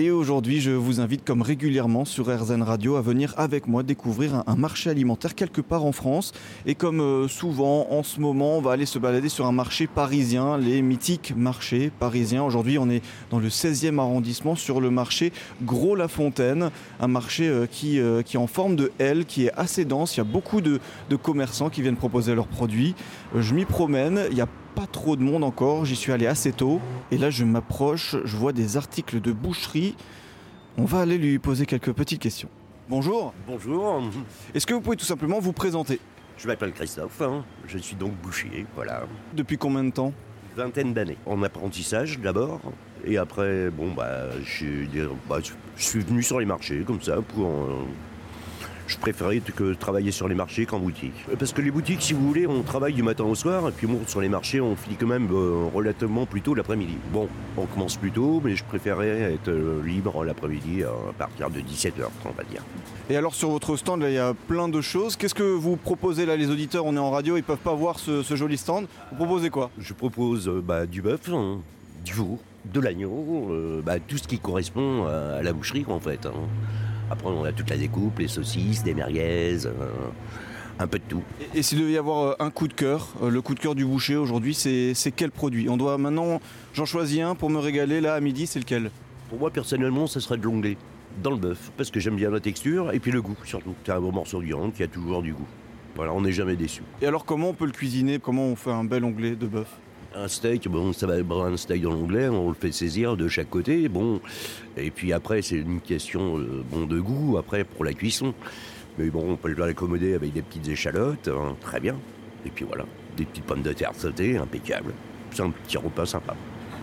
Et aujourd'hui, je vous invite comme régulièrement sur RZN Radio à venir avec moi découvrir un, marché alimentaire quelque part en France. Et comme euh, souvent en ce moment, on va aller se balader sur un marché parisien, les mythiques marchés parisiens. Aujourd'hui, on est dans le 16e arrondissement sur le marché Gros-la-Fontaine, un marché euh, qui, euh, qui est en forme de L, qui est assez dense. Il y a beaucoup de, commerçants qui viennent proposer leurs produits. Je m'y promène, pas trop de monde encore, j'y suis allé assez tôt. Et là, je m'approche, je vois des articles de boucherie. On va aller lui poser quelques petites questions. Bonjour, Bonjour, est-ce que vous pouvez tout simplement vous présenter? Je m'appelle Christophe, hein. je suis donc boucher, voilà. Depuis combien de temps? Vingtaine d'années. En apprentissage d'abord, et après, bon, bah, bah, je je suis venu sur les marchés comme ça pour. euh, je préférais que travailler sur les marchés qu'en boutique. Parce que les boutiques, si vous voulez, on travaille du matin au soir, et puis bon, sur les marchés, on finit quand même euh, relativement plus tôt l'après-midi. Bon, on commence plus tôt, mais je préférais être euh, libre l'après-midi euh, à partir de 17h, on va dire. Et alors sur votre stand, là, il y a plein de choses. Qu'est-ce que vous proposez là Les auditeurs, on est en radio, ils peuvent pas voir ce, ce joli stand. Vous proposez quoi? Je propose euh, bah, du bœuf, hein, du veau, de l'agneau, bah, tout ce qui correspond à, à la boucherie en fait. hein. Après on a toute la découpe, les saucisses, des merguez, euh, un peu de tout. Et, et s'il devait y avoir euh, un coup de cœur, euh, le coup de cœur du boucher aujourd'hui, c'est c'est quel produit? On doit maintenant, j'en choisis un pour me régaler là à midi, c'est lequel? Pour moi personnellement, ce serait de l'onglet dans le bœuf, parce que j'aime bien la texture et puis le goût surtout. C'est un bon morceau de viande qui a toujours du goût. Voilà, on n'est jamais déçu. Et alors comment on peut le cuisiner? Comment on fait un bel onglet de bœuf? Un steak, bon, ça va un steak dans l'onglet, on le fait saisir de chaque côté, bon. Et puis après, c'est une question euh, bon, de goût, après, pour la cuisson. Mais bon, on peut l'accommoder avec des petites échalotes, hein, très bien. Et puis voilà, des petites pommes de terre sautées, impeccable. C'est un petit repas sympa.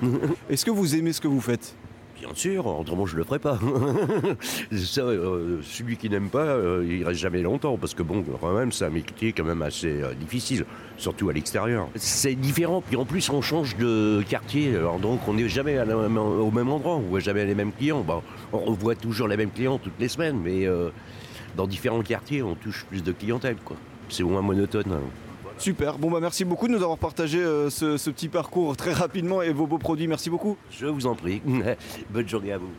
Est-ce que vous aimez ce que vous faites? Bien sûr, autrement je le ferai pas. Euh, celui qui n'aime pas, euh, il reste jamais longtemps, parce que bon, quand même, c'est un métier quand même assez euh, difficile, surtout à l'extérieur. C'est différent, puis en plus on change de quartier, donc on n'est jamais au même endroit, on voit jamais les mêmes clients. On revoit toujours les mêmes clients toutes les semaines, mais euh, dans différents quartiers, on touche plus de clientèle, quoi. C'est moins monotone. hein. Super, bon bah merci beaucoup de nous avoir partagé euh, ce, ce petit parcours très rapidement et vos beaux produits, merci beaucoup. Je vous en prie. Bonne journée à vous.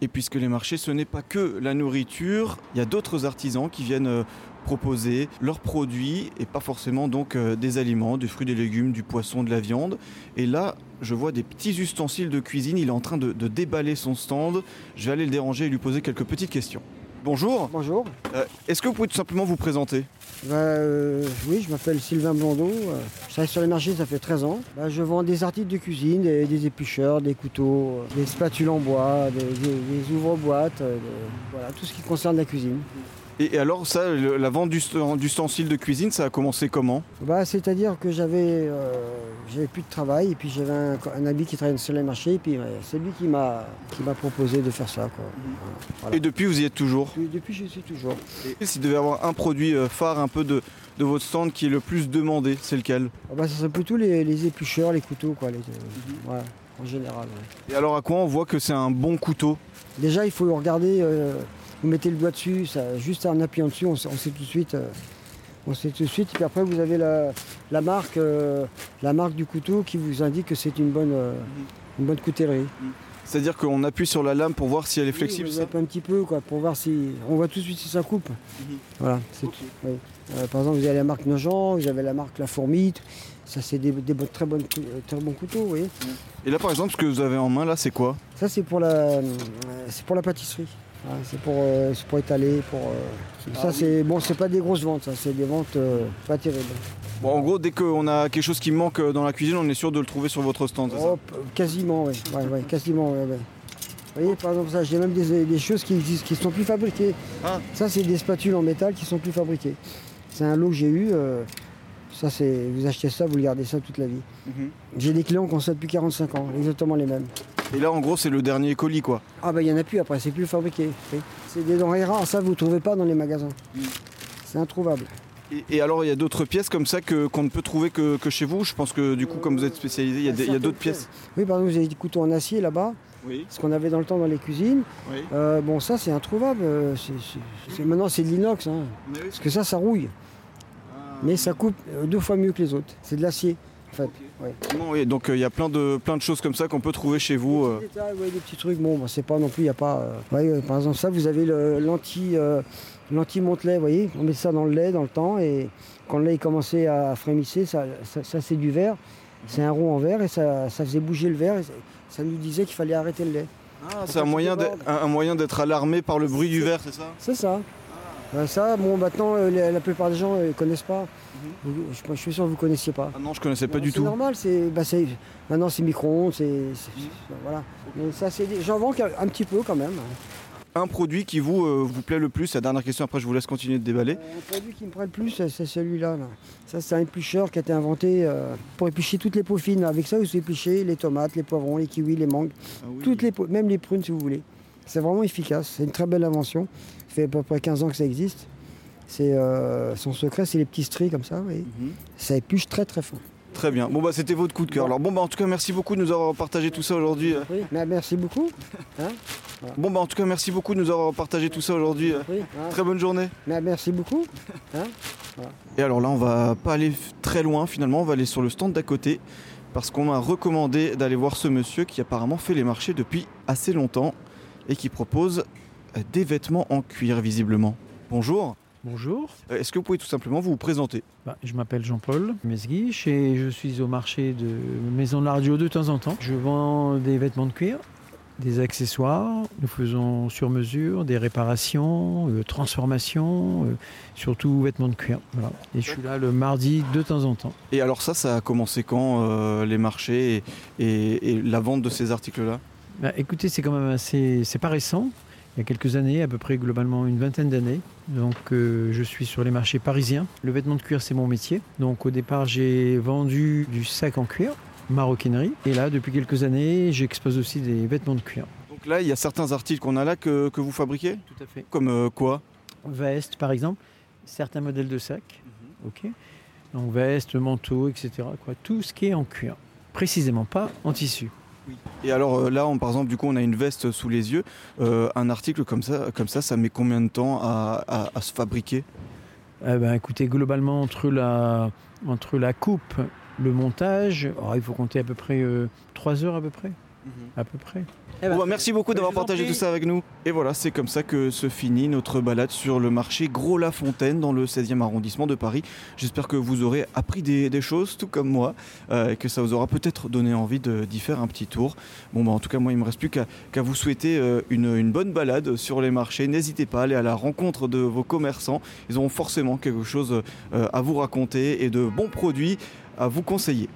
Et puisque les marchés, ce n'est pas que la nourriture, il y a d'autres artisans qui viennent euh, proposer leurs produits et pas forcément donc euh, des aliments, des fruits, des légumes, du poisson, de la viande. Et là, je vois des petits ustensiles de cuisine. Il est en train de, de déballer son stand. Je vais aller le déranger et lui poser quelques petites questions. Bonjour, Bonjour. Euh, est-ce que vous pouvez tout simplement vous présenter? Bah, euh, oui, je m'appelle Sylvain Blondeau. euh, Je travaille sur les marchés, ça fait 13 ans. Bah, je vends des articles de cuisine, des, des éplucheurs, des couteaux, des spatules en bois, des, des- des ouvre-boîtes, voilà, tout ce qui concerne la cuisine. Et, et alors ça, le- la vente d'ust- d'ustensiles de cuisine, ça a commencé comment? Bah, C'est-à-dire que j'avais euh, j'avais plus de travail et puis j'avais un, un ami qui travaillait sur les marchés et puis ouais, c'est lui qui m'a proposé de faire ça. Quoi. Voilà. Et depuis, vous y êtes toujours? Depuis, depuis, je suis toujours. Et s'il devait y avoir un produit euh, phare un peu de, de votre stand qui est le plus demandé, c'est lequel? Ah bah, ça serait plutôt les, les éplucheurs, les couteaux, quoi, les, euh, voilà, en général. ouais. Et alors à quoi on voit que c'est un bon couteau? Déjà, il faut regarder, euh, vous mettez le doigt dessus, ça, juste en appuyant dessus, on, sait- on sait tout de suite. euh, on sait tout de suite. Et puis après, vous avez la, la marque, euh, la marque du couteau qui vous indique que c'est une bonne, euh, une bonne coutellerie. C'est-à-dire qu'on appuie sur la lame pour voir si elle est flexible, Oui, on un petit peu, quoi, pour voir si. On voit tout de suite si ça coupe. Voilà, tout. oui. Euh, par exemple, vous avez la marque Nogent, vous avez la marque La Fourmite. Ça, c'est des, très, bonnes, très bons couteaux, vous voyez. Et là par exemple, ce que vous avez en main là, c'est quoi? Ça, c'est pour la, c'est pour la pâtisserie. Voilà, c'est pour, euh, pour étaler. Pour, euh, ça, c'est bon, c'est pas des grosses ventes, ça, c'est des ventes euh, pas terribles. Bon, en gros, dès qu'on a quelque chose qui manque dans la cuisine, on est sûr de le trouver sur votre stand, ça Oh, quasiment, oui. Ouais, ouais, quasiment, ouais, ouais. Vous voyez, par exemple, ça, j'ai même des, des choses qui existent, qui sont plus fabriquées. Ah. Ça, c'est des spatules en métal qui sont plus fabriquées. C'est un lot que j'ai eu. Ça, c'est, vous achetez ça, vous le gardez ça toute la vie. Mhm. J'ai des clients qui ont ça depuis 45 ans, exactement les mêmes. Et là, en gros, c'est le dernier colis, quoi. Ah bah il y en a plus après, c'est plus fabriqué. C'est des denrées rares, ça vous ne trouvez pas dans les magasins. C'est introuvable. Et, et alors, il y a d'autres pièces comme ça que, qu'on ne peut trouver que, que chez vous? Je pense que du coup, comme vous êtes spécialisé, il y a, d'autres pièces. Oui, par exemple, vous avez des couteaux en acier là-bas, Oui, ce qu'on avait dans le temps dans les cuisines. oui. Euh, bon, ça c'est introuvable. euh, maintenant c'est de l'inox, hein, parce que ça, ça rouille. Mais ça coupe euh, deux fois mieux que les autres. C'est de l'acier. en fait. ouais. Non, oui, donc euh, il y a plein de, plein de choses comme ça qu'on peut trouver chez vous. Des petits détails, ouais, des petits trucs, bon, bah, c'est pas non plus, il n'y a pas. euh, ouais, par exemple, ça, vous avez l'anti euh, l'anti-monte-lait, vous voyez, on met ça dans le lait dans le temps, et quand le lait commençait à frémisser, ça, ça, ça, c'est du verre, c'est un rond en verre, et ça, ça faisait bouger le verre, et ça- nous disait qu'il fallait arrêter le lait. Ah, c'est un moyen d'être- un, un moyen d'être alarmé par le bruit du verre, c'est ça? C'est ça. Euh, ça, bon, maintenant, euh, la, la plupart des gens ne connaissent pas. Mhm. Je, je suis sûr que vous ne connaissiez pas. Ah non, je connaissais pas Non, du C'est tout. normal, c'est, bah, c'est- maintenant c'est micro-ondes, c'est, Mhm. c'est- voilà. Mais ça, c'est, j'en vends qu'un- un petit peu quand même. Un produit qui vous, euh, vous plaît le plus, la dernière question, après je vous laisse continuer de déballer. Euh, Un produit qui me plaît le plus, c'est, c'est celui-là. là. Ça, c'est un éplucheur qui a été inventé euh, pour éplucher toutes les peaux fines. Avec ça, vous épluchez les tomates, les poivrons, les kiwis, les mangues, Ah oui. toutes les peaux, même les prunes si vous voulez. C'est vraiment efficace. C'est une très belle invention. Ça fait à peu près 15 ans que ça existe. C'est, euh, son secret, c'est les petits stries comme ça. Et Mhm. ça épluche très très fin. Très bien. Bon bah c'était votre coup de cœur. Alors bon bah en tout cas merci beaucoup de nous avoir partagé tout ça aujourd'hui. euh. Oui, mais merci beaucoup. Hein Bon bah en tout cas merci beaucoup de nous avoir partagé tout ça aujourd'hui. euh. Oui, hein. Très bonne journée. Mais merci beaucoup. Et alors là on va pas aller très loin finalement, on va aller sur le stand d'à côté parce qu'on m'a recommandé d'aller voir ce monsieur qui apparemment fait les marchés depuis assez longtemps et qui propose euh, des vêtements en cuir visiblement. Bonjour. Bonjour, Euh, Est-ce que vous pouvez tout simplement vous présenter? Bah, je m'appelle Jean-Paul Mesguiche et je suis au marché de Maison de la Radio de temps en temps. Je vends des vêtements de cuir, des accessoires, nous faisons sur mesure, des réparations, euh, transformations, euh, surtout vêtements de cuir. Voilà. Et je suis là le mardi de temps en temps. Et alors ça, ça a commencé quand euh, les marchés et, et- et la vente de ces articles-là? Bah, écoutez, c'est quand même assez, c'est pas récent. Il y a quelques années, à peu près globalement une vingtaine d'années. Donc euh, je suis sur les marchés parisiens. Le vêtement de cuir, c'est mon métier. Donc au départ, j'ai vendu du sac en cuir, maroquinerie. Et là, depuis quelques années, j'expose aussi des vêtements de cuir. Donc là, il y a certains articles qu'on a là que, que vous fabriquez? Tout à fait. Comme euh, quoi? Veste, par exemple, certains modèles de sac. Ok. Donc veste, manteau, etc. Quoi. Tout ce qui est en cuir. Précisément pas en tissu. Et alors euh, là, par exemple, du coup, on a une veste sous les yeux. Euh, un article comme ça, comme ça, ça met combien de temps à, se fabriquer? Eh ben, écoutez, globalement, entre la, coupe, le montage, oh, il faut compter à peu près 3 heures à peu près. À peu près. Bon, bah, merci beaucoup d'avoir partagé tout ça avec nous. Et voilà, c'est comme ça que se finit notre balade sur le marché Gros-la-Fontaine dans le 16e arrondissement de Paris. J'espère que vous aurez appris des, des choses, tout comme moi, euh, et que ça vous aura peut-être donné envie de- d'y faire un petit tour. Bon, bah, en tout cas, moi, il me reste plus qu'à vous souhaiter euh, une, une bonne balade sur les marchés. N'hésitez pas à aller à la rencontre de vos commerçants. Ils auront forcément quelque chose euh, à vous raconter et de bons produits à vous conseiller.